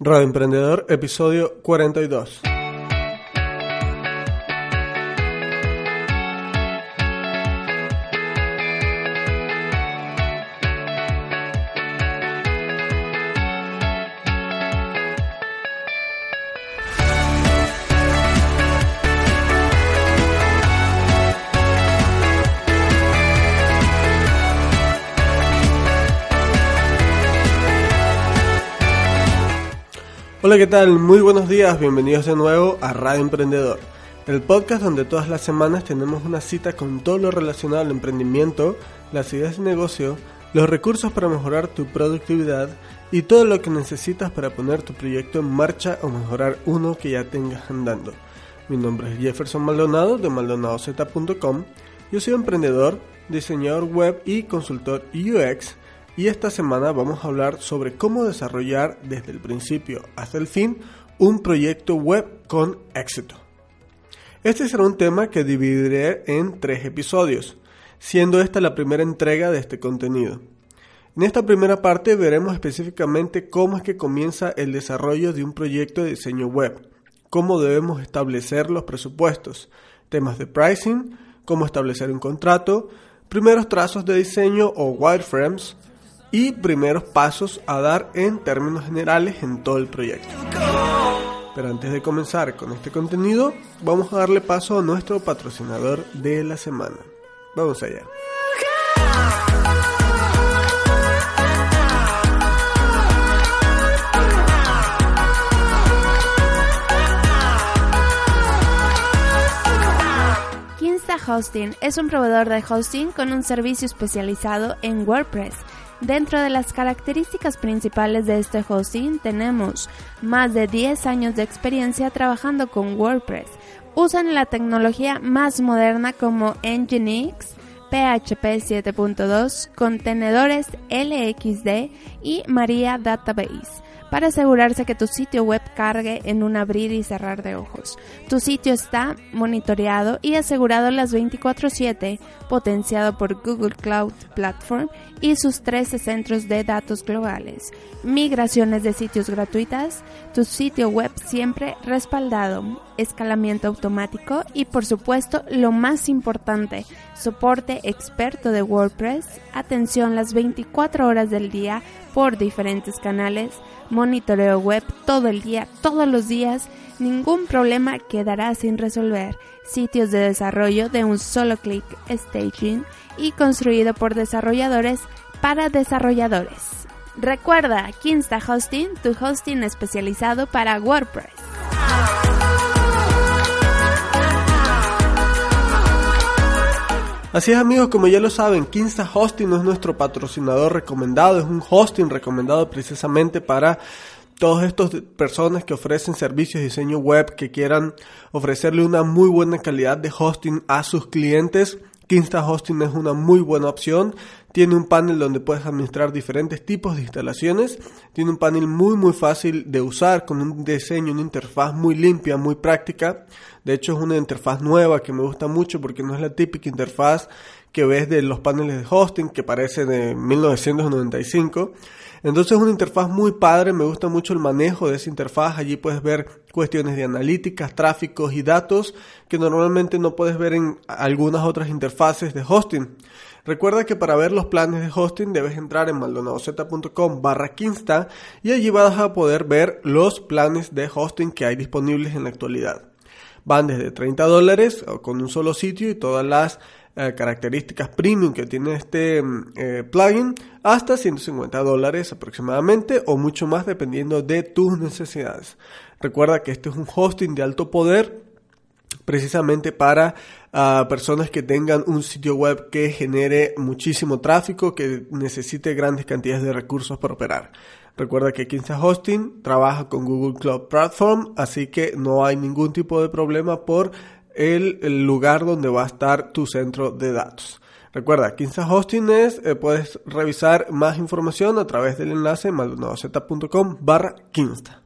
Radio Emprendedor, episodio 42. Hola, ¿qué tal? Muy buenos días, bienvenidos de nuevo a Radio Emprendedor, el podcast donde todas las semanas tenemos una cita con todo lo relacionado al emprendimiento, las ideas de negocio, los recursos para mejorar tu productividad y todo lo que necesitas para poner tu proyecto en marcha o mejorar uno que ya tengas andando. Mi nombre es Jefferson Maldonado de maldonadoz.com. Yo soy emprendedor, diseñador web y consultor UX y esta semana vamos a hablar sobre cómo desarrollar desde el principio hasta el fin un proyecto web con éxito. Este será un tema que dividiré en tres episodios, siendo esta la primera entrega de este contenido. En esta primera parte veremos específicamente cómo es que comienza el desarrollo de un proyecto de diseño web, cómo debemos establecer los presupuestos, temas de pricing, cómo establecer un contrato, primeros trazos de diseño o wireframes, y primeros pasos a dar en términos generales en todo el proyecto. Pero antes de comenzar con este contenido, vamos a darle paso a nuestro patrocinador de la semana. Vamos allá. Kinsta Hosting es un proveedor de hosting con un servicio especializado en WordPress Dentro de las características principales de este hosting tenemos más de 10 años de experiencia trabajando con WordPress. Usan la tecnología más moderna como Nginx, PHP 7.2, contenedores LXD y Maria Database para asegurarse que tu sitio web cargue en un abrir y cerrar de ojos. Tu sitio está monitoreado y asegurado las 24/7, potenciado por Google Cloud Platform y sus 13 centros de datos globales. Migraciones de sitios gratuitas, tu sitio web siempre respaldado, escalamiento automático y por supuesto lo más importante, soporte experto de WordPress, atención las 24 horas del día por diferentes canales, monitoreo web todo el día, todos los días, ningún problema quedará sin resolver. Sitios de desarrollo de un solo clic, staging y construido por desarrolladores para desarrolladores. Recuerda, Kinsta Hosting, tu hosting especializado para WordPress. Así es amigos, como ya lo saben, Kinsta Hosting no es nuestro patrocinador recomendado, es un hosting recomendado precisamente para todas estas personas que ofrecen servicios de diseño web que quieran ofrecerle una muy buena calidad de hosting a sus clientes. Kinsta Hosting es una muy buena opción. Tiene un panel donde puedes administrar diferentes tipos de instalaciones. Tiene un panel muy muy fácil de usar con un diseño, una interfaz muy limpia, muy práctica. De hecho es una interfaz nueva que me gusta mucho porque no es la típica interfaz que ves de los paneles de hosting que parece de 1995. Entonces es una interfaz muy padre, me gusta mucho el manejo de esa interfaz. Allí puedes ver cuestiones de analíticas, tráficos y datos que normalmente no puedes ver en algunas otras interfaces de hosting. Recuerda que para ver los planes de hosting debes entrar en maldonadocom barra Kinsta y allí vas a poder ver los planes de hosting que hay disponibles en la actualidad. Van desde 30 dólares con un solo sitio y todas las eh, características premium que tiene este mm, eh, plugin hasta 150 dólares aproximadamente o mucho más dependiendo de tus necesidades. Recuerda que este es un hosting de alto poder precisamente para ah, personas que tengan un sitio web que genere muchísimo tráfico, que necesite grandes cantidades de recursos para operar. Recuerda que Kinsta Hosting trabaja con Google Cloud Platform, así que no hay ningún tipo de problema por el, lugar donde va a estar tu centro de datos. Recuerda, Kinsta Hosting es, eh, puedes revisar más información a través del enlace maldonadocom barra Kinsta.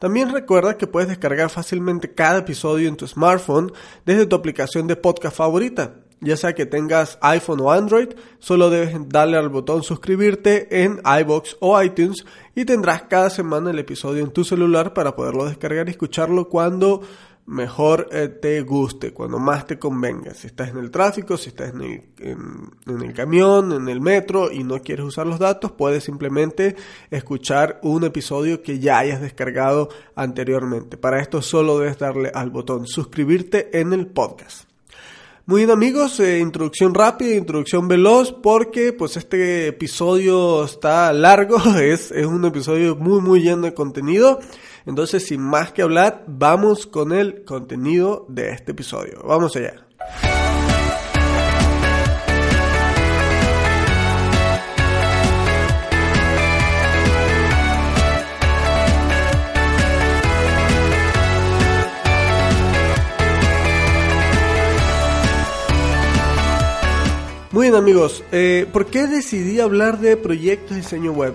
También recuerda que puedes descargar fácilmente cada episodio en tu smartphone desde tu aplicación de podcast favorita. Ya sea que tengas iPhone o Android, solo debes darle al botón suscribirte en iBox o iTunes y tendrás cada semana el episodio en tu celular para poderlo descargar y escucharlo cuando mejor eh, te guste, cuando más te convenga. Si estás en el tráfico, si estás en el, en el, camión, en el metro y no quieres usar los datos, puedes simplemente escuchar un episodio que ya hayas descargado anteriormente. Para esto solo debes darle al botón suscribirte en el podcast. Muy bien amigos, eh, introducción rápida, introducción veloz, porque pues este episodio está largo, es, es un episodio muy muy lleno de contenido. Entonces, sin más que hablar, vamos con el contenido de este episodio. Vamos allá. Muy bien amigos, eh, ¿por qué decidí hablar de proyectos de diseño web?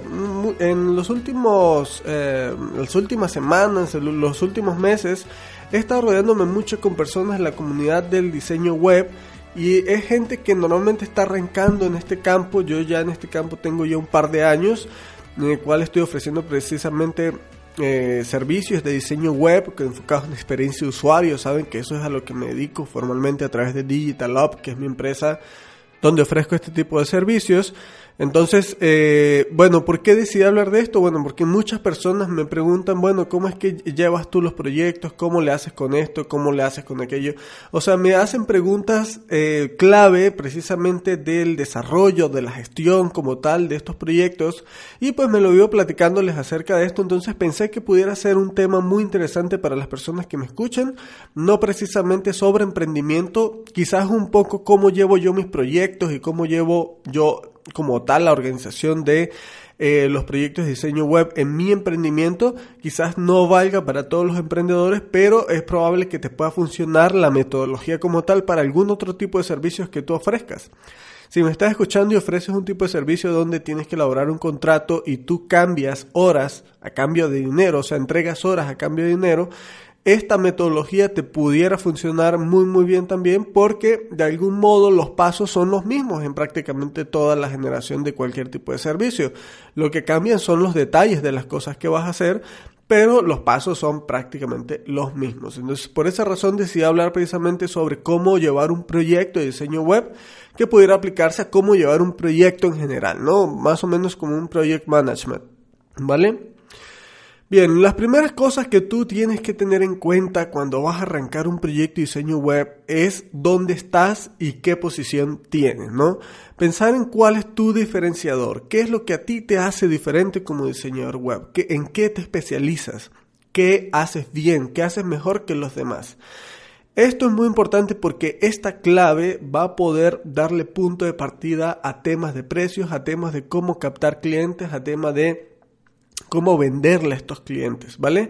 En los últimos, eh, las últimas semanas, los últimos meses, he estado rodeándome mucho con personas de la comunidad del diseño web y es gente que normalmente está arrancando en este campo. Yo ya en este campo tengo ya un par de años en el cual estoy ofreciendo precisamente eh, servicios de diseño web que enfocados en experiencia de usuario. Saben que eso es a lo que me dedico formalmente a través de Digital Up, que es mi empresa donde ofrezco este tipo de servicios. Entonces, eh, bueno, ¿por qué decidí hablar de esto? Bueno, porque muchas personas me preguntan, bueno, ¿cómo es que llevas tú los proyectos? ¿Cómo le haces con esto? ¿Cómo le haces con aquello? O sea, me hacen preguntas eh, clave precisamente del desarrollo, de la gestión como tal de estos proyectos y pues me lo vivo platicándoles acerca de esto, entonces pensé que pudiera ser un tema muy interesante para las personas que me escuchan, no precisamente sobre emprendimiento, quizás un poco cómo llevo yo mis proyectos y cómo llevo yo como tal la organización de eh, los proyectos de diseño web en mi emprendimiento quizás no valga para todos los emprendedores, pero es probable que te pueda funcionar la metodología como tal para algún otro tipo de servicios que tú ofrezcas. Si me estás escuchando y ofreces un tipo de servicio donde tienes que elaborar un contrato y tú cambias horas a cambio de dinero, o sea, entregas horas a cambio de dinero, esta metodología te pudiera funcionar muy muy bien también porque de algún modo los pasos son los mismos en prácticamente toda la generación de cualquier tipo de servicio. Lo que cambian son los detalles de las cosas que vas a hacer, pero los pasos son prácticamente los mismos. Entonces, por esa razón decidí hablar precisamente sobre cómo llevar un proyecto de diseño web que pudiera aplicarse a cómo llevar un proyecto en general, ¿no? Más o menos como un project management, ¿vale? Bien, las primeras cosas que tú tienes que tener en cuenta cuando vas a arrancar un proyecto de diseño web es dónde estás y qué posición tienes, ¿no? Pensar en cuál es tu diferenciador, qué es lo que a ti te hace diferente como diseñador web, en qué te especializas, qué haces bien, qué haces mejor que los demás. Esto es muy importante porque esta clave va a poder darle punto de partida a temas de precios, a temas de cómo captar clientes, a temas de cómo venderle a estos clientes, ¿vale?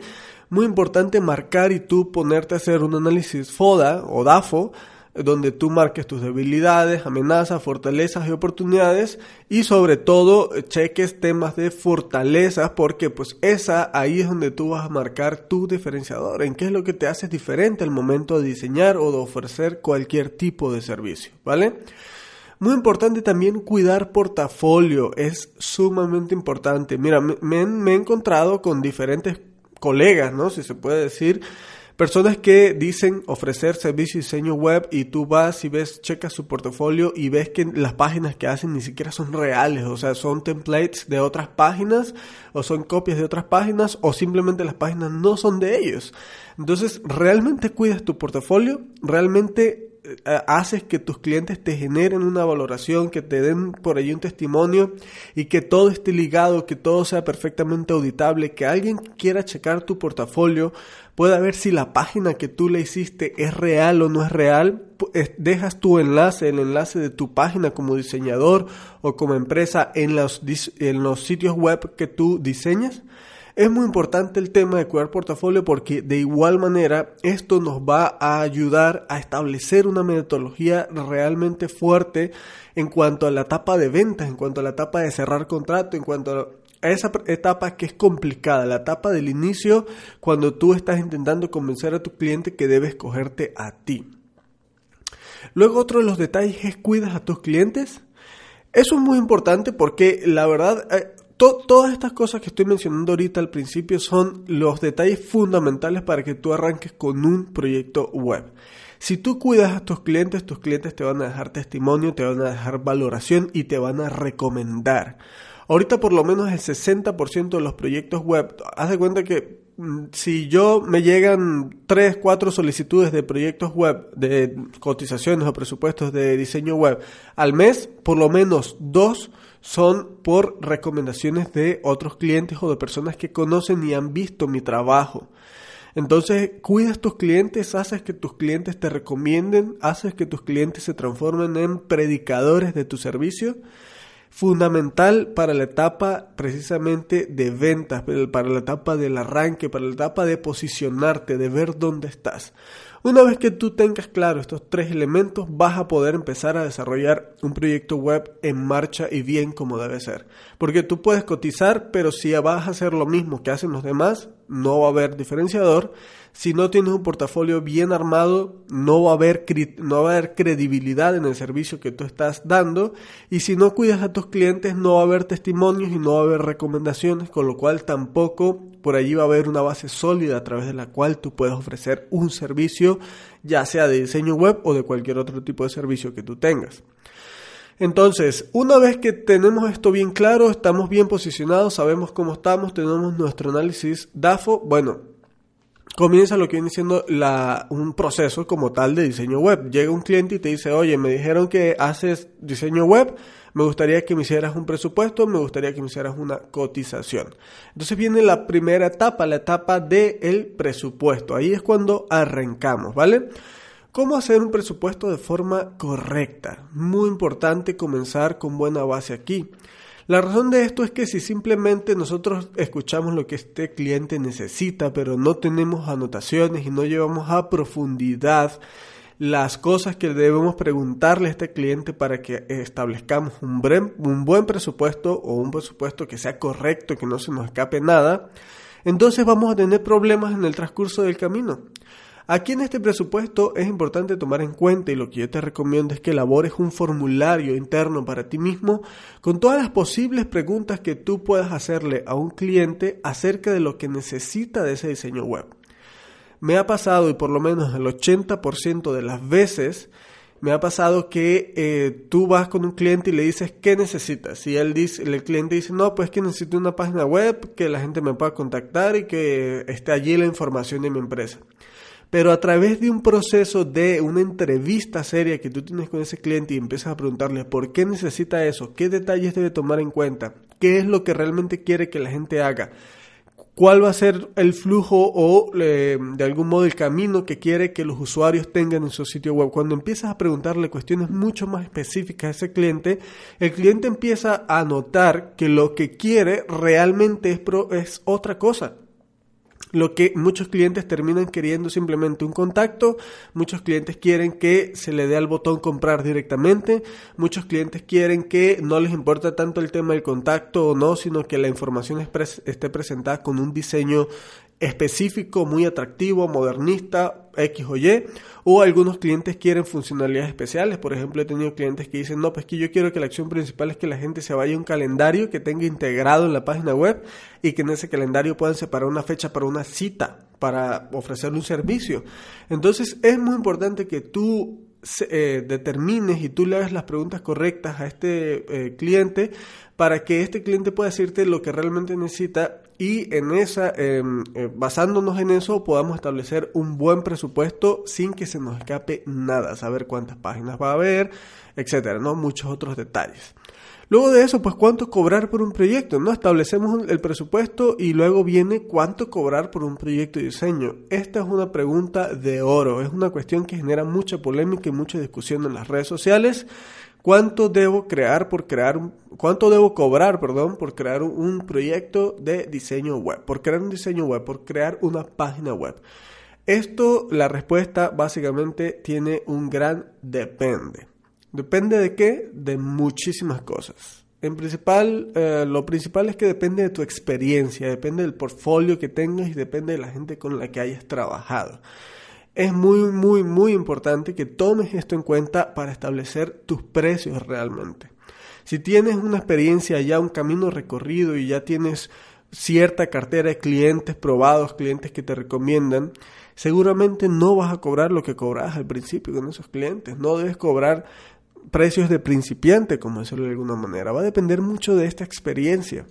Muy importante marcar y tú ponerte a hacer un análisis FODA o DAFO, donde tú marques tus debilidades, amenazas, fortalezas y oportunidades y sobre todo cheques temas de fortalezas porque pues esa ahí es donde tú vas a marcar tu diferenciador, en qué es lo que te hace diferente al momento de diseñar o de ofrecer cualquier tipo de servicio, ¿vale? Muy importante también cuidar portafolio, es sumamente importante. Mira, me, he encontrado con diferentes colegas, ¿no? Si se puede decir, personas que dicen ofrecer servicio de diseño web y tú vas y ves, checas su portafolio y ves que las páginas que hacen ni siquiera son reales, o sea, son templates de otras páginas o son copias de otras páginas o simplemente las páginas no son de ellos. Entonces, ¿realmente cuidas tu portafolio? ¿Realmente haces que tus clientes te generen una valoración, que te den por allí un testimonio y que todo esté ligado, que todo sea perfectamente auditable, que alguien quiera checar tu portafolio pueda ver si la página que tú le hiciste es real o no es real, dejas tu enlace, el enlace de tu página como diseñador o como empresa en los, en los sitios web que tú diseñas. Es muy importante el tema de cuidar portafolio porque de igual manera esto nos va a ayudar a establecer una metodología realmente fuerte en cuanto a la etapa de ventas, en cuanto a la etapa de cerrar contrato, en cuanto a esa etapa que es complicada, la etapa del inicio cuando tú estás intentando convencer a tu cliente que debe escogerte a ti. Luego otro de los detalles es cuidas a tus clientes. Eso es muy importante porque la verdad todas estas cosas que estoy mencionando ahorita al principio son los detalles fundamentales para que tú arranques con un proyecto web. Si tú cuidas a tus clientes, tus clientes te van a dejar testimonio, te van a dejar valoración y te van a recomendar. Ahorita por lo menos el 60% de los proyectos web, haz de cuenta que si yo me llegan 3, 4 solicitudes de proyectos web, de cotizaciones o presupuestos de diseño web al mes, por lo menos dos son por recomendaciones de otros clientes o de personas que conocen y han visto mi trabajo. Entonces, cuidas tus clientes, haces que tus clientes te recomienden, haces que tus clientes se transformen en predicadores de tu servicio. Fundamental para la etapa precisamente de ventas, para la etapa del arranque, para la etapa de posicionarte, de ver dónde estás. Una vez que tú tengas claro estos tres elementos, vas a poder empezar a desarrollar un proyecto web en marcha y bien como debe ser. Porque tú puedes cotizar, pero si vas a hacer lo mismo que hacen los demás, no va a haber diferenciador. Si no tienes un portafolio bien armado, no va a haber, no va a haber credibilidad en el servicio que tú estás dando. Y si no cuidas a tus clientes, no va a haber testimonios y no va a haber recomendaciones, con lo cual tampoco por allí va a haber una base sólida a través de la cual tú puedes ofrecer un servicio, ya sea de diseño web o de cualquier otro tipo de servicio que tú tengas. Entonces, una vez que tenemos esto bien claro, estamos bien posicionados, sabemos cómo estamos, tenemos nuestro análisis DAFO, bueno, comienza lo que viene siendo la, un proceso como tal de diseño web. Llega un cliente y te dice, oye, me dijeron que haces diseño web, me gustaría que me hicieras un presupuesto, me gustaría que me hicieras una cotización. Entonces viene la primera etapa, la etapa del presupuesto. Ahí es cuando arrancamos, ¿vale? ¿Cómo hacer un presupuesto de forma correcta? Muy importante comenzar con buena base aquí. La razón de esto es que si simplemente nosotros escuchamos lo que este cliente necesita, pero no tenemos anotaciones y no llevamos a profundidad las cosas que debemos preguntarle a este cliente para que establezcamos un un buen presupuesto o un presupuesto que sea correcto, que no se nos escape nada, entonces vamos a tener problemas en el transcurso del camino. Aquí en este presupuesto es importante tomar en cuenta y lo que yo te recomiendo es que elabores un formulario interno para ti mismo con todas las posibles preguntas que tú puedas hacerle a un cliente acerca de lo que necesita de ese diseño web. Me ha pasado y por lo menos el 80% de las veces me ha pasado que eh, tú vas con un cliente y le dices qué necesitas. Y él dice, el cliente dice, no, pues que necesito una página web, que la gente me pueda contactar y que esté allí la información de mi empresa pero a través de un proceso de una entrevista seria que tú tienes con ese cliente y empiezas a preguntarle por qué necesita eso, qué detalles debe tomar en cuenta, qué es lo que realmente quiere que la gente haga, cuál va a ser el flujo o de algún modo el camino que quiere que los usuarios tengan en su sitio web. Cuando empiezas a preguntarle cuestiones mucho más específicas a ese cliente, el cliente empieza a notar que lo que quiere realmente es, es otra cosa lo que muchos clientes terminan queriendo simplemente un contacto, muchos clientes quieren que se le dé al botón comprar directamente, muchos clientes quieren que no les importa tanto el tema del contacto o no, sino que la información esté presentada con un diseño específico, muy atractivo, modernista, X o Y, o algunos clientes quieren funcionalidades especiales. Por ejemplo, he tenido clientes que dicen, no, pues que yo quiero que la acción principal es que la gente se vaya a un calendario que tenga integrado en la página web y que en ese calendario puedan separar una fecha para una cita, para ofrecerle un servicio. Entonces, es muy importante que tú eh, determines y tú le hagas las preguntas correctas a este eh, cliente para que este cliente pueda decirte lo que realmente necesita y en esa, em, eh, basándonos en eso, podamos establecer un buen presupuesto sin que se nos escape nada, saber cuántas páginas va a haber, etcétera, ¿no? Muchos otros detalles. Luego de eso, pues cuánto cobrar por un proyecto, ¿no? Establecemos el presupuesto y luego viene cuánto cobrar por un proyecto de diseño. Esta es una pregunta de oro, es una cuestión que genera mucha polémica y mucha discusión en las redes sociales. ¿Cuánto debo crear por crear cuánto debo cobrar, perdón, por crear un proyecto de diseño web, por crear un diseño web, por crear una página web? Esto, la respuesta básicamente tiene un gran depende. Depende de qué? De muchísimas cosas. En principal, eh, lo principal es que depende de tu experiencia, depende del portfolio que tengas y depende de la gente con la que hayas trabajado. Es muy, muy, muy importante que tomes esto en cuenta para establecer tus precios realmente. Si tienes una experiencia ya, un camino recorrido y ya tienes cierta cartera de clientes probados, clientes que te recomiendan, seguramente no vas a cobrar lo que cobras al principio con esos clientes. No debes cobrar precios de principiante, como decirlo de alguna manera. Va a depender mucho de esta experiencia.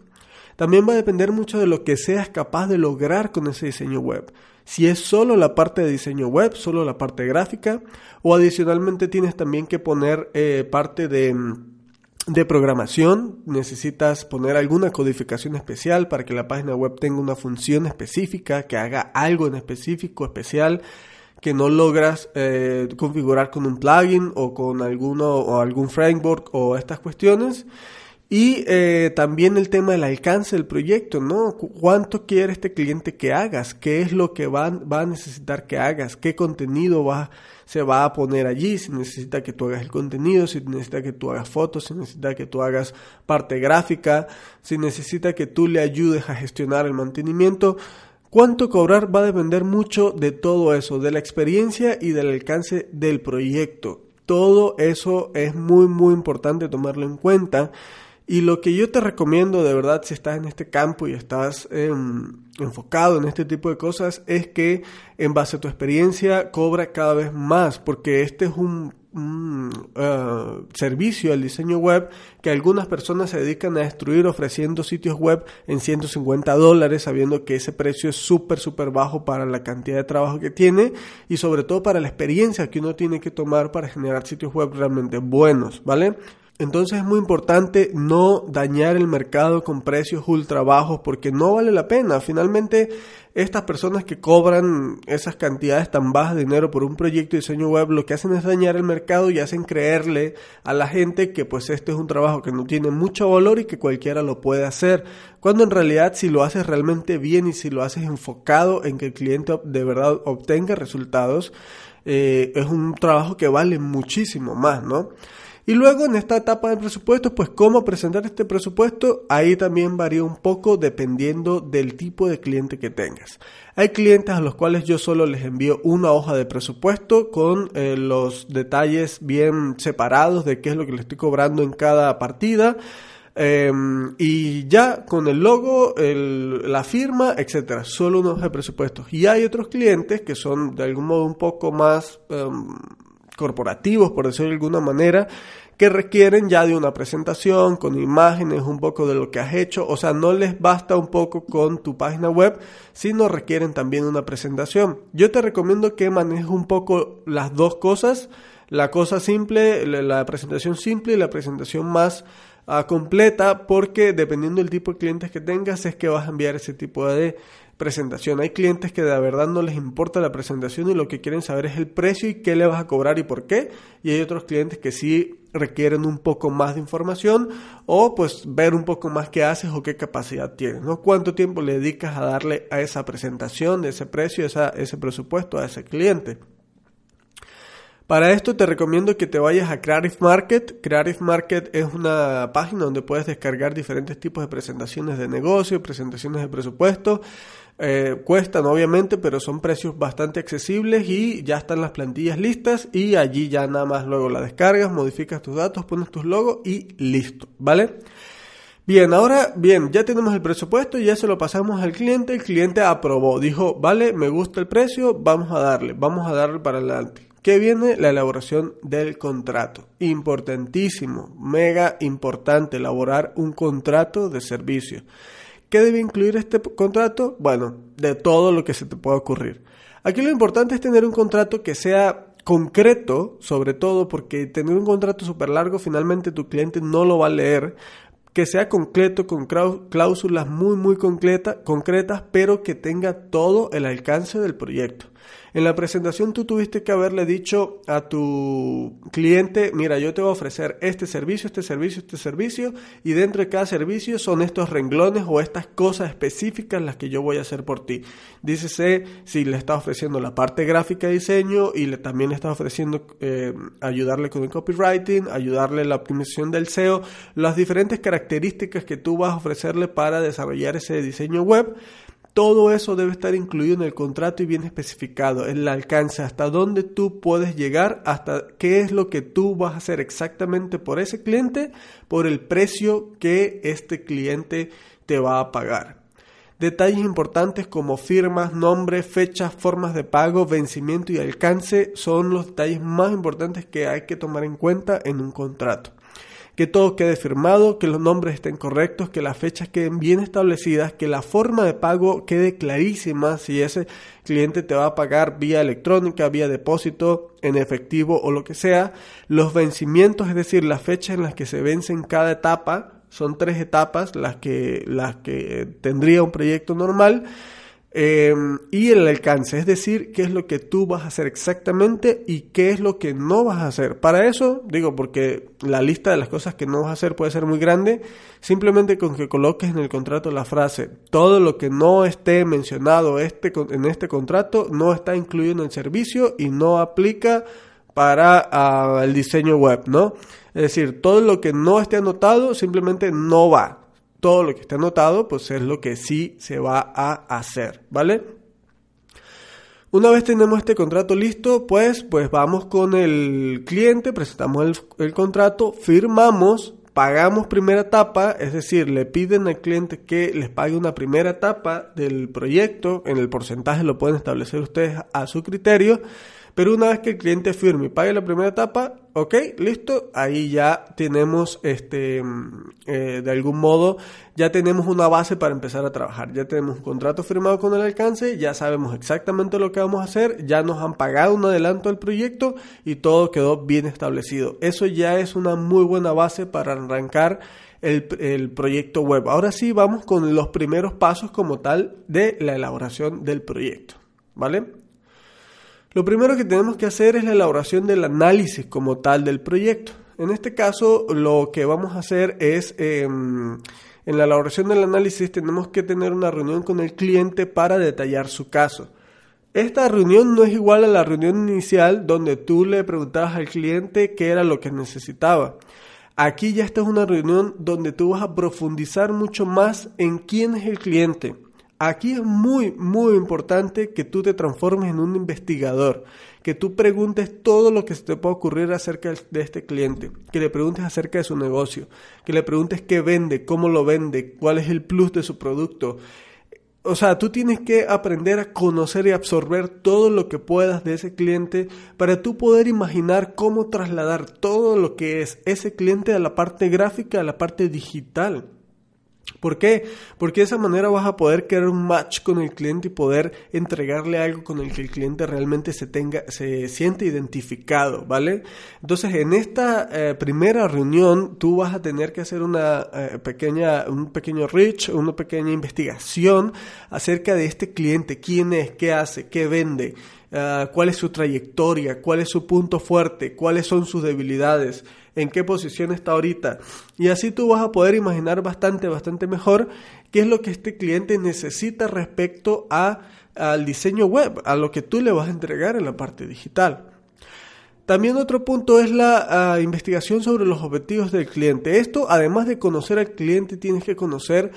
También va a depender mucho de lo que seas capaz de lograr con ese diseño web. Si es solo la parte de diseño web, solo la parte gráfica, o adicionalmente tienes también que poner eh, parte de, de programación, necesitas poner alguna codificación especial para que la página web tenga una función específica, que haga algo en específico, especial que no logras eh, configurar con un plugin o con alguno o algún framework o estas cuestiones. Y eh, también el tema del alcance del proyecto, ¿no? ¿Cuánto quiere este cliente que hagas? ¿Qué es lo que va, va a necesitar que hagas? ¿Qué contenido va, se va a poner allí? Si necesita que tú hagas el contenido, si necesita que tú hagas fotos, si necesita que tú hagas parte gráfica, si necesita que tú le ayudes a gestionar el mantenimiento. Cuánto cobrar va a depender mucho de todo eso, de la experiencia y del alcance del proyecto. Todo eso es muy muy importante tomarlo en cuenta. Y lo que yo te recomiendo de verdad si estás en este campo y estás em, enfocado en este tipo de cosas es que en base a tu experiencia cobra cada vez más porque este es un un uh, servicio al diseño web que algunas personas se dedican a destruir ofreciendo sitios web en 150 dólares sabiendo que ese precio es súper súper bajo para la cantidad de trabajo que tiene y sobre todo para la experiencia que uno tiene que tomar para generar sitios web realmente buenos, ¿vale? Entonces es muy importante no dañar el mercado con precios ultra bajos porque no vale la pena. Finalmente, estas personas que cobran esas cantidades tan bajas de dinero por un proyecto de diseño web lo que hacen es dañar el mercado y hacen creerle a la gente que pues este es un trabajo que no tiene mucho valor y que cualquiera lo puede hacer. Cuando en realidad si lo haces realmente bien y si lo haces enfocado en que el cliente de verdad obtenga resultados, eh, es un trabajo que vale muchísimo más, ¿no? Y luego en esta etapa de presupuesto, pues cómo presentar este presupuesto, ahí también varía un poco dependiendo del tipo de cliente que tengas. Hay clientes a los cuales yo solo les envío una hoja de presupuesto con eh, los detalles bien separados de qué es lo que le estoy cobrando en cada partida. Em, y ya con el logo, la firma, etcétera, solo una hoja de presupuesto. Y hay otros clientes que son de algún modo un poco más em, corporativos, por decirlo de alguna manera, que requieren ya de una presentación con imágenes, un poco de lo que has hecho, o sea, no les basta un poco con tu página web, sino requieren también una presentación. Yo te recomiendo que manejes un poco las dos cosas, la cosa simple, la presentación simple y la presentación más ah, completa, porque dependiendo del tipo de clientes que tengas es que vas a enviar ese tipo de presentación. Hay clientes que de verdad no les importa la presentación y lo que quieren saber es el precio y qué le vas a cobrar y por qué. Y hay otros clientes que sí requieren un poco más de información o pues ver un poco más qué haces o qué capacidad tienes, ¿no? Cuánto tiempo le dedicas a darle a esa presentación, ese precio, esa, ese presupuesto a ese cliente. Para esto te recomiendo que te vayas a Creative Market. Creative Market es una página donde puedes descargar diferentes tipos de presentaciones de negocio, presentaciones de presupuesto. Eh, cuestan obviamente, pero son precios bastante accesibles y ya están las plantillas listas y allí ya nada más luego la descargas, modificas tus datos, pones tus logos y listo, ¿vale? Bien, ahora, bien, ya tenemos el presupuesto, ya se lo pasamos al cliente, el cliente aprobó, dijo, vale, me gusta el precio, vamos a darle, vamos a darle para adelante. ¿Qué viene? La elaboración del contrato. Importantísimo, mega importante elaborar un contrato de servicio. ¿Qué debe incluir este contrato? Bueno, de todo lo que se te pueda ocurrir. Aquí lo importante es tener un contrato que sea concreto, sobre todo porque tener un contrato súper largo finalmente tu cliente no lo va a leer, que sea concreto, con cláusulas muy, muy concretas, pero que tenga todo el alcance del proyecto. En la presentación tú tuviste que haberle dicho a tu cliente, mira, yo te voy a ofrecer este servicio, este servicio, este servicio, y dentro de cada servicio son estos renglones o estas cosas específicas las que yo voy a hacer por ti. Dícese si le estás ofreciendo la parte gráfica de diseño y le, también le estás ofreciendo eh, ayudarle con el copywriting, ayudarle la optimización del SEO, las diferentes características que tú vas a ofrecerle para desarrollar ese diseño web todo eso debe estar incluido en el contrato y bien especificado, el alcance, hasta dónde tú puedes llegar, hasta qué es lo que tú vas a hacer exactamente por ese cliente, por el precio que este cliente te va a pagar. Detalles importantes como firmas, nombres, fechas, formas de pago, vencimiento y alcance son los detalles más importantes que hay que tomar en cuenta en un contrato que todo quede firmado, que los nombres estén correctos, que las fechas queden bien establecidas, que la forma de pago quede clarísima si ese cliente te va a pagar vía electrónica, vía depósito, en efectivo o lo que sea. Los vencimientos, es decir, las fechas en las que se vencen cada etapa, son tres etapas las que, las que tendría un proyecto normal Em, y el alcance, es decir, qué es lo que tú vas a hacer exactamente y qué es lo que no vas a hacer. Para eso, digo, porque la lista de las cosas que no vas a hacer puede ser muy grande, simplemente con que coloques en el contrato la frase, todo lo que no esté mencionado este, en este contrato no está incluido en el servicio y no aplica para el diseño web, ¿no? Es decir, todo lo que no esté anotado simplemente no va todo lo que está anotado, pues es lo que sí se va a hacer, ¿vale? Una vez tenemos este contrato listo, pues, pues vamos con el cliente, presentamos el, el contrato, firmamos, pagamos primera etapa, es decir, le piden al cliente que les pague una primera etapa del proyecto, en el porcentaje lo pueden establecer ustedes a su criterio, pero una vez que el cliente firme y pague la primera etapa, ok, listo, ahí ya tenemos, este, mm, eh, de algún modo, ya tenemos una base para empezar a trabajar. Ya tenemos un contrato firmado con el alcance, ya sabemos exactamente lo que vamos a hacer, ya nos han pagado un adelanto del proyecto y todo quedó bien establecido. Eso ya es una muy buena base para arrancar el, el, proyecto web. Ahora sí, vamos con los primeros pasos como tal de la elaboración del proyecto. ¿Vale? Lo primero que tenemos que hacer es la elaboración del análisis como tal del proyecto. En este caso, lo que vamos a hacer es, em, en la elaboración del análisis tenemos que tener una reunión con el cliente para detallar su caso. Esta reunión no es igual a la reunión inicial donde tú le preguntabas al cliente qué era lo que necesitaba. Aquí ya esta es una reunión donde tú vas a profundizar mucho más en quién es el cliente, Aquí es muy, muy importante que tú te transformes en un investigador, que tú preguntes todo lo que se te puede ocurrir acerca de este cliente, que le preguntes acerca de su negocio, que le preguntes qué vende, cómo lo vende, cuál es el plus de su producto. O sea, tú tienes que aprender a conocer y absorber todo lo que puedas de ese cliente para tú poder imaginar cómo trasladar todo lo que es ese cliente a la parte gráfica, a la parte digital. ¿Por qué? Porque de esa manera vas a poder crear un match con el cliente y poder entregarle algo con el que el cliente realmente se tenga, se siente identificado, ¿vale? Entonces, en esta eh, primera reunión, tú vas a tener que hacer una eh, pequeña, un pequeño reach, una pequeña investigación acerca de este cliente, quién es, qué hace, qué vende, eh, cuál es su trayectoria, cuál es su punto fuerte, cuáles son sus debilidades en qué posición está ahorita. Y así tú vas a poder imaginar bastante, bastante mejor qué es lo que este cliente necesita respecto a, al diseño web, a lo que tú le vas a entregar en la parte digital. También otro punto es la ah, investigación sobre los objetivos del cliente. Esto, además de conocer al cliente, tienes que conocer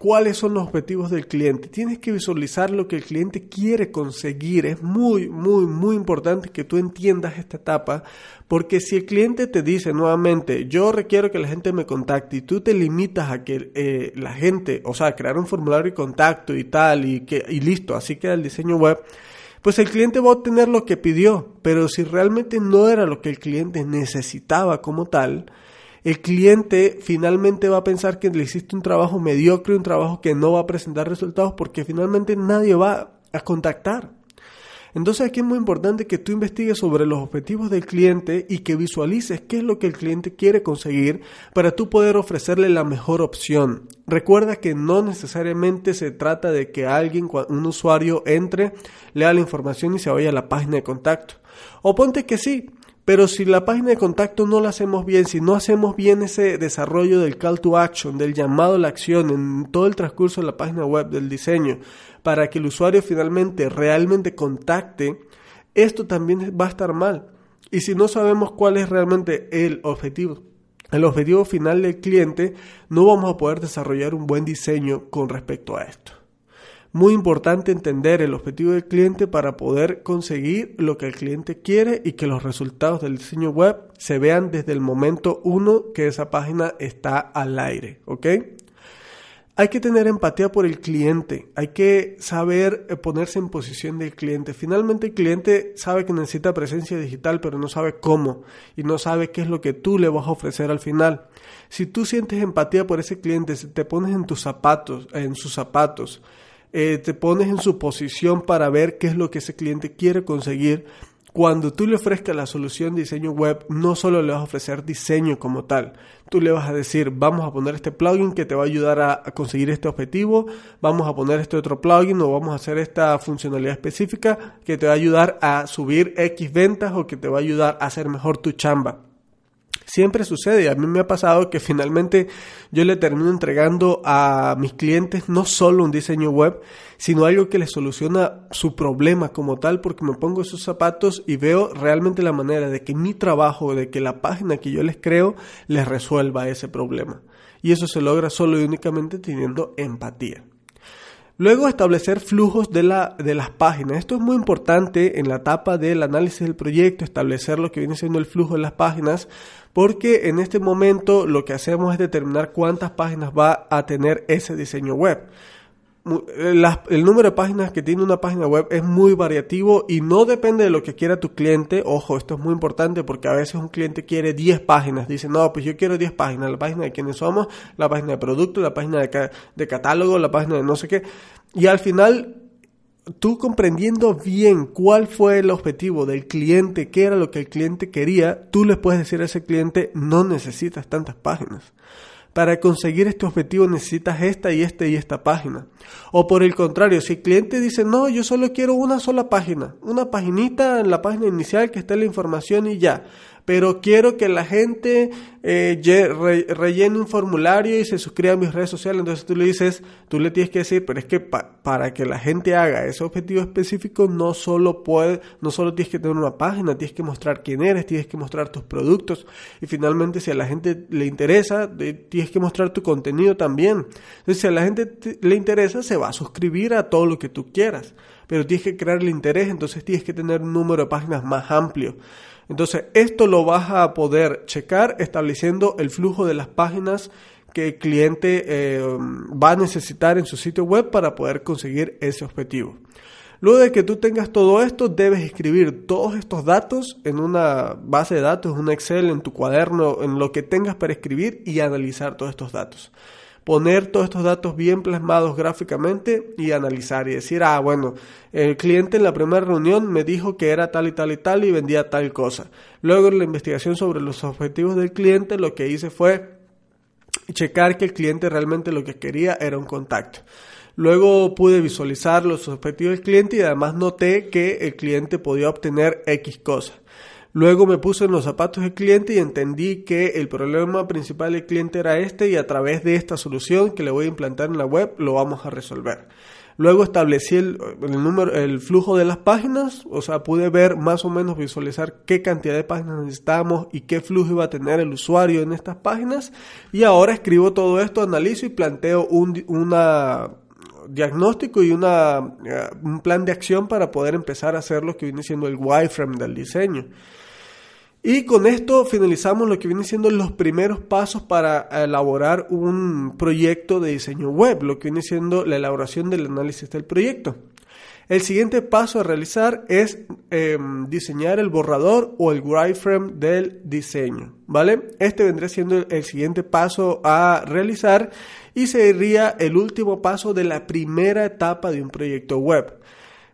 cuáles son los objetivos del cliente. Tienes que visualizar lo que el cliente quiere conseguir. Es muy, muy, muy importante que tú entiendas esta etapa, porque si el cliente te dice nuevamente, yo requiero que la gente me contacte y tú te limitas a que eh, la gente, o sea, crear un formulario de contacto y tal, y, que, y listo, así queda el diseño web, pues el cliente va a obtener lo que pidió, pero si realmente no era lo que el cliente necesitaba como tal, el cliente finalmente va a pensar que le hiciste un trabajo mediocre, un trabajo que no va a presentar resultados porque finalmente nadie va a contactar. Entonces aquí es muy importante que tú investigues sobre los objetivos del cliente y que visualices qué es lo que el cliente quiere conseguir para tú poder ofrecerle la mejor opción. Recuerda que no necesariamente se trata de que alguien, un usuario, entre, lea la información y se vaya a la página de contacto. O ponte que sí, pero si la página de contacto no la hacemos bien, si no hacemos bien ese desarrollo del call to action, del llamado a la acción en todo el transcurso de la página web, del diseño, para que el usuario finalmente realmente contacte, esto también va a estar mal. Y si no sabemos cuál es realmente el objetivo, el objetivo final del cliente, no vamos a poder desarrollar un buen diseño con respecto a esto. Muy importante entender el objetivo del cliente para poder conseguir lo que el cliente quiere y que los resultados del diseño web se vean desde el momento uno que esa página está al aire, ¿ok? Hay que tener empatía por el cliente, hay que saber eh, ponerse en posición del cliente. Finalmente el cliente sabe que necesita presencia digital, pero no sabe cómo y no sabe qué es lo que tú le vas a ofrecer al final. Si tú sientes empatía por ese cliente, si te pones en tus zapatos, en sus zapatos, eh, te pones en su posición para ver qué es lo que ese cliente quiere conseguir. Cuando tú le ofrezcas la solución de diseño web, no solo le vas a ofrecer diseño como tal, tú le vas a decir, vamos a poner este plugin que te va a ayudar a, a conseguir este objetivo, vamos a poner este otro plugin o vamos a hacer esta funcionalidad específica que te va a ayudar a subir X ventas o que te va a ayudar a hacer mejor tu chamba. Siempre sucede, a mí me ha pasado que finalmente yo le termino entregando a mis clientes no solo un diseño web, sino algo que les soluciona su problema como tal, porque me pongo esos zapatos y veo realmente la manera de que mi trabajo, de que la página que yo les creo, les resuelva ese problema. Y eso se logra solo y únicamente teniendo empatía. Luego establecer flujos de, la, de las páginas. Esto es muy importante en la etapa del análisis del proyecto, establecer lo que viene siendo el flujo de las páginas, porque en este momento lo que hacemos es determinar cuántas páginas va a tener ese diseño web. Eh, el número de páginas que tiene una página web es muy variativo y no depende de lo que quiera tu cliente. Ojo, esto es muy importante porque a veces un cliente quiere 10 páginas. Dice, no, pues yo quiero 10 páginas. La página de quiénes somos, la página de producto, la página de, de catálogo, la página de no sé qué. Y al final tú comprendiendo bien cuál fue el objetivo del cliente, qué era lo que el cliente quería, tú le puedes decir a ese cliente, no necesitas tantas páginas. Para conseguir este objetivo necesitas esta y esta y esta página. O por el contrario, si el cliente dice, no, yo solo quiero una sola página, una paginita en la página inicial que esté la información y ya pero quiero que la gente eh, rellene un formulario y se suscriba a mis redes sociales. Entonces tú le dices, tú le tienes que decir, pero es que para que la gente haga ese objetivo específico, no solo puede, no solo tienes que tener una página, tienes que mostrar quién eres, tienes que mostrar tus productos y finalmente si a la gente le interesa, tienes que mostrar tu contenido también. Entonces si a la gente le interesa, se va a suscribir a todo lo que tú quieras, pero tienes que crear el interés, entonces tienes que tener un número de páginas más amplio. Entonces, esto lo vas a poder checar estableciendo el flujo de las páginas que el cliente eh, va a necesitar en su sitio web para poder conseguir ese objetivo. Luego de que tú tengas todo esto, debes escribir todos estos datos en una base de datos, en un Excel, en tu cuaderno, en lo que tengas para escribir y analizar todos estos datos poner todos estos datos bien plasmados gráficamente y analizar y decir, ah, bueno, el cliente en la primera reunión me dijo que era tal y tal y tal y vendía tal cosa. Luego en la investigación sobre los objetivos del cliente lo que hice fue checar que el cliente realmente lo que quería era un contacto. Luego pude visualizar los objetivos del cliente y además noté que el cliente podía obtener X cosas. Luego me puse en los zapatos del cliente y entendí que el problema principal del cliente era este y a través de esta solución que le voy a implantar en la web lo vamos a resolver. Luego establecí el, número, el flujo de las páginas, o sea, pude ver más o menos visualizar qué cantidad de páginas necesitábamos y qué flujo iba a tener el usuario en estas páginas. Y ahora escribo todo esto, analizo y planteo un diagnóstico y una, eh, un plan de acción para poder empezar a hacer lo que viene siendo el wireframe del diseño. Y con esto finalizamos lo que viene siendo los primeros pasos para elaborar un proyecto de diseño web, lo que viene siendo la elaboración del análisis del proyecto. El siguiente paso a realizar es em, diseñar el borrador o el wireframe del diseño, ¿vale? Este vendría siendo el siguiente paso a realizar y sería el último paso de la primera etapa de un proyecto web.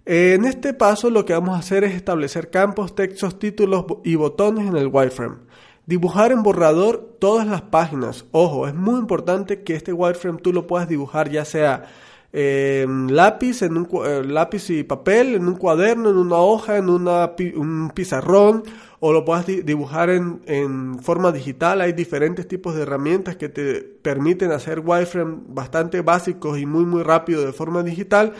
En este paso lo que vamos a hacer es establecer campos, textos, títulos y botones en el wireframe. Dibujar en borrador todas las páginas. Ojo, es muy importante que este wireframe tú lo puedas dibujar ya sea lápiz, en un eh, lápiz y papel, en un cuaderno, en una hoja, en una, un pizarrón, o lo puedas dibujar en, en, forma digital. Hay diferentes tipos de herramientas que te permiten hacer wireframe bastante básicos y muy muy rápido de forma digital.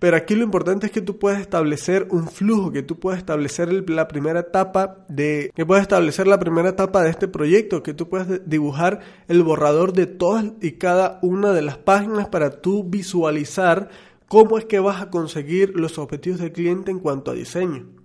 Pero aquí lo importante es que tú puedas establecer un flujo, que tú puedas establecer la primera etapa de, que puedas establecer la primera etapa de este proyecto, que tú puedas dibujar el borrador de todas y cada una de las páginas para tú visualizar cómo es que vas a conseguir los objetivos del cliente en cuanto a diseño.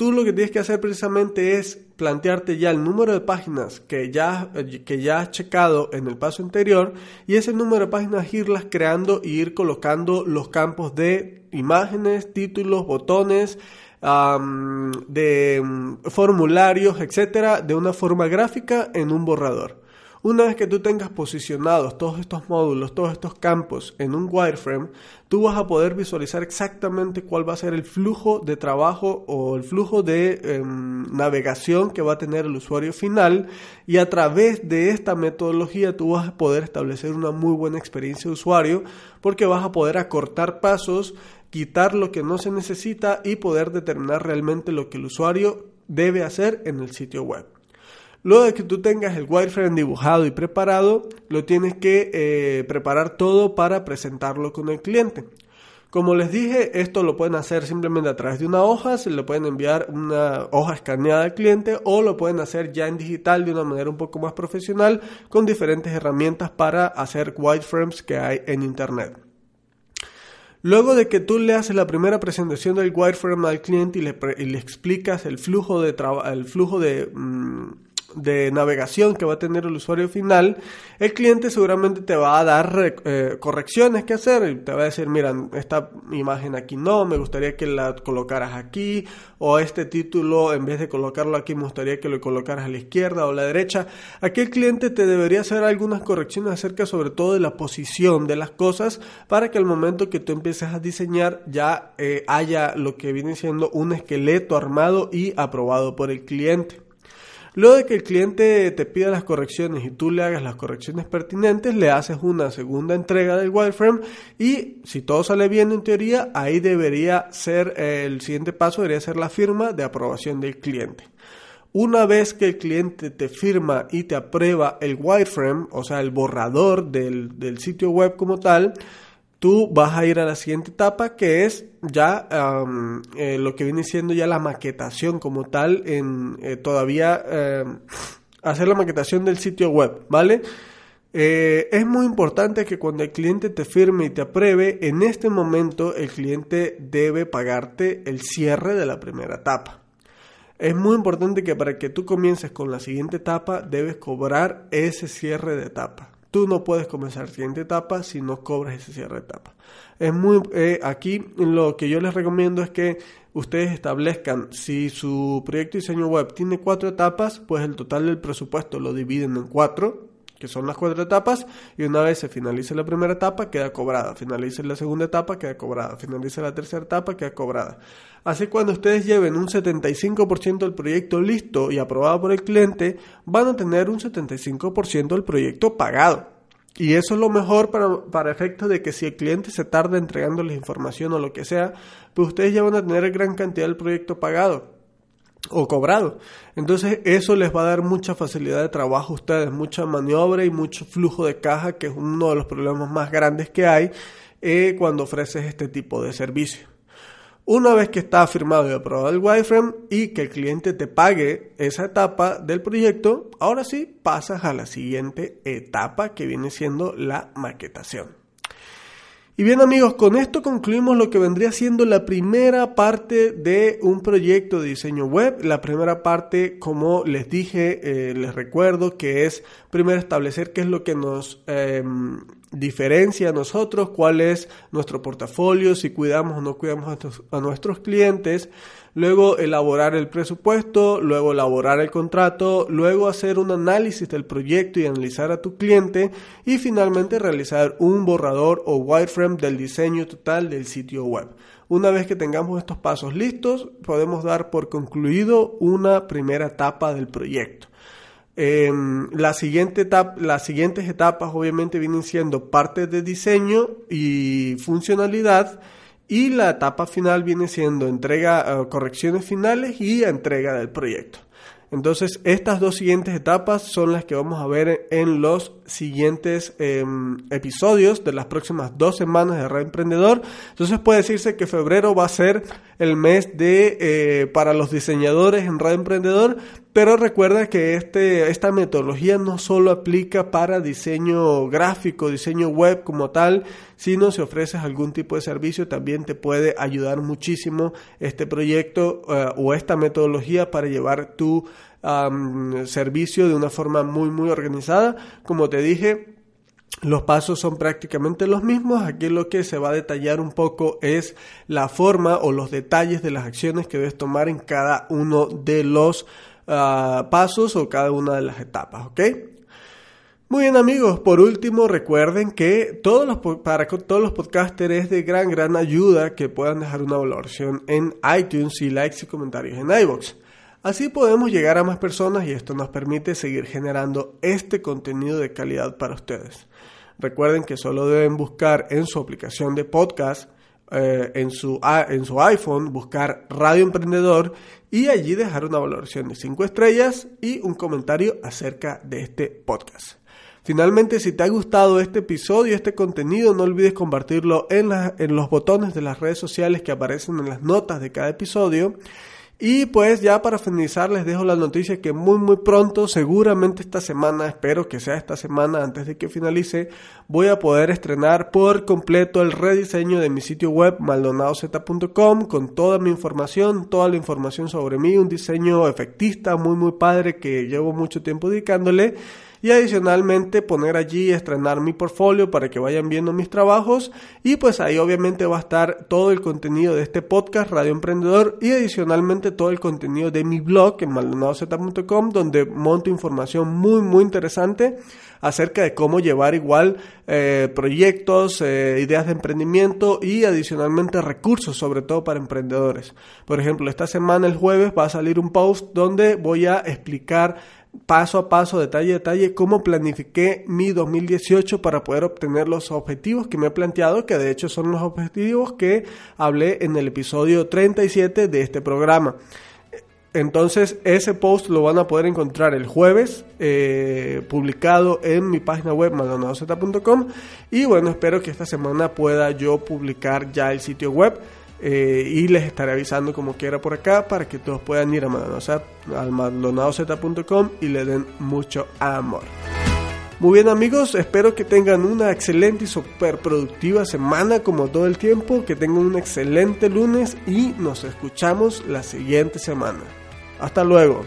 Tú lo que tienes que hacer precisamente es plantearte ya el número de páginas que ya, que ya has checado en el paso anterior y ese número de páginas irlas creando y ir colocando los campos de imágenes, títulos, botones, de mm, formularios, etcétera, de una forma gráfica en un borrador. Una vez que tú tengas posicionados todos estos módulos, todos estos campos en un wireframe, tú vas a poder visualizar exactamente cuál va a ser el flujo de trabajo o el flujo de em, navegación que va a tener el usuario final y a través de esta metodología tú vas a poder establecer una muy buena experiencia de usuario porque vas a poder acortar pasos, quitar lo que no se necesita y poder determinar realmente lo que el usuario debe hacer en el sitio web. Luego de que tú tengas el wireframe dibujado y preparado, lo tienes que eh, preparar todo para presentarlo con el cliente. Como les dije, esto lo pueden hacer simplemente a través de una hoja, se le pueden enviar una hoja escaneada al cliente o lo pueden hacer ya en digital de una manera un poco más profesional con diferentes herramientas para hacer wireframes que hay en internet. Luego de que tú le haces la primera presentación del wireframe al cliente y le, explicas el flujo de, el flujo de mm, de navegación que va a tener el usuario final, el cliente seguramente te va a dar eh, correcciones que hacer. Y te va a decir, mira, esta imagen aquí no, me gustaría que la colocaras aquí, o este título, en vez de colocarlo aquí, me gustaría que lo colocaras a la izquierda o a la derecha. Aquí el cliente te debería hacer algunas correcciones acerca sobre todo de la posición de las cosas para que al momento que tú empieces a diseñar ya eh, haya lo que viene siendo un esqueleto armado y aprobado por el cliente. Luego de que el cliente te pida las correcciones y tú le hagas las correcciones pertinentes, le haces una segunda entrega del wireframe y si todo sale bien en teoría, ahí debería ser el siguiente paso, debería ser la firma de aprobación del cliente. Una vez que el cliente te firma y te aprueba el wireframe, o sea, el borrador del, del sitio web como tal, tú vas a ir a la siguiente etapa que es ya eh, lo que viene siendo ya la maquetación como tal en eh, todavía hacer la maquetación del sitio web, ¿vale? Eh, es muy importante que cuando el cliente te firme y te apruebe, en este momento el cliente debe pagarte el cierre de la primera etapa. Es muy importante que para que tú comiences con la siguiente etapa, debes cobrar ese cierre de etapa. Tú no puedes comenzar siguiente etapa si no cobras ese cierre de etapa. Es muy, eh, aquí lo que yo les recomiendo es que ustedes establezcan si su proyecto de diseño web tiene cuatro etapas, pues el total del presupuesto lo dividen en cuatro que son las cuatro etapas, y una vez se finalice la primera etapa, queda cobrada. Finalice la segunda etapa, queda cobrada. Finalice la tercera etapa, queda cobrada. Así cuando ustedes lleven un 75% del proyecto listo y aprobado por el cliente, van a tener un 75% del proyecto pagado. Y eso es lo mejor para, para efectos de que si el cliente se tarda entregándoles información o lo que sea, pues ustedes ya van a tener gran cantidad del proyecto pagado o cobrado. Entonces eso les va a dar mucha facilidad de trabajo a ustedes, mucha maniobra y mucho flujo de caja, que es uno de los problemas más grandes que hay eh, cuando ofreces este tipo de servicio. Una vez que está firmado y aprobado el wireframe y que el cliente te pague esa etapa del proyecto, ahora sí pasas a la siguiente etapa que viene siendo la maquetación. Y bien amigos, con esto concluimos lo que vendría siendo la primera parte de un proyecto de diseño web. La primera parte, como les dije, eh, les recuerdo que es primero establecer qué es lo que nos, em, diferencia a nosotros, cuál es nuestro portafolio, si cuidamos o no cuidamos a, nuestros clientes, luego elaborar el presupuesto, luego elaborar el contrato, luego hacer un análisis del proyecto y analizar a tu cliente y finalmente realizar un borrador o wireframe del diseño total del sitio web. Una vez que tengamos estos pasos listos, podemos dar por concluido una primera etapa del proyecto. Em, las siguientes etapas obviamente vienen siendo parte de diseño y funcionalidad y la etapa final viene siendo entrega, eh, correcciones finales y entrega del proyecto. Entonces, estas dos siguientes etapas son las que vamos a ver en los siguientes em, episodios de las próximas dos semanas de Red Emprendedor. Entonces, puede decirse que febrero va a ser el mes de eh, para los diseñadores en Red Emprendedor, pero recuerda que este, esta metodología no solo aplica para diseño gráfico, diseño web como tal, sino si ofreces algún tipo de servicio también te puede ayudar muchísimo este proyecto eh, o esta metodología para llevar tu servicio de una forma muy muy organizada. Como te dije, los pasos son prácticamente los mismos. Aquí lo que se va a detallar un poco es la forma o los detalles de las acciones que debes tomar en cada uno de los Ah, pasos o cada una de las etapas, ¿ok? Muy bien amigos, por último recuerden que todos los, para todos los podcasters es de gran, gran ayuda que puedan dejar una valoración en iTunes y likes y comentarios en iVoox. Así podemos llegar a más personas y esto nos permite seguir generando este contenido de calidad para ustedes. Recuerden que solo deben buscar en su aplicación de podcast eh, en, su, en su iPhone, buscar Radio Emprendedor y allí dejar una valoración de 5 estrellas y un comentario acerca de este podcast. Finalmente, si te ha gustado este episodio, este contenido, no olvides compartirlo en, en los botones de las redes sociales que aparecen en las notas de cada episodio y pues ya para finalizar les dejo la noticia que muy muy pronto, seguramente esta semana, espero que sea esta semana antes de que finalice, voy a poder estrenar por completo el rediseño de mi sitio web maldonadozeta.com con toda mi información, toda la información sobre mí, un diseño efectista muy muy padre que llevo mucho tiempo dedicándole y adicionalmente poner allí estrenar mi portfolio para que vayan viendo mis trabajos y pues ahí obviamente va a estar todo el contenido de este podcast Radio Emprendedor y adicionalmente todo el contenido de mi blog en maldonadozeta.com donde monto información muy muy interesante acerca de cómo llevar igual eh, proyectos, eh, ideas de emprendimiento y adicionalmente recursos, sobre todo para emprendedores. Por ejemplo, esta semana, el jueves, va a salir un post donde voy a explicar paso a paso, detalle a detalle, cómo planifiqué mi 2018 para poder obtener los objetivos que me he planteado, que de hecho son los objetivos que hablé en el episodio 37 de este programa. Entonces ese post lo van a poder encontrar el jueves eh, publicado en mi página web maldonadozeta.com y bueno espero que esta semana pueda yo publicar ya el sitio web eh, y les estaré avisando como quiera por acá para que todos puedan ir a maldonadozeta.com y le den mucho amor. Muy bien amigos, espero que tengan una excelente y super productiva semana como todo el tiempo, que tengan un excelente lunes y nos escuchamos la siguiente semana. Hasta luego.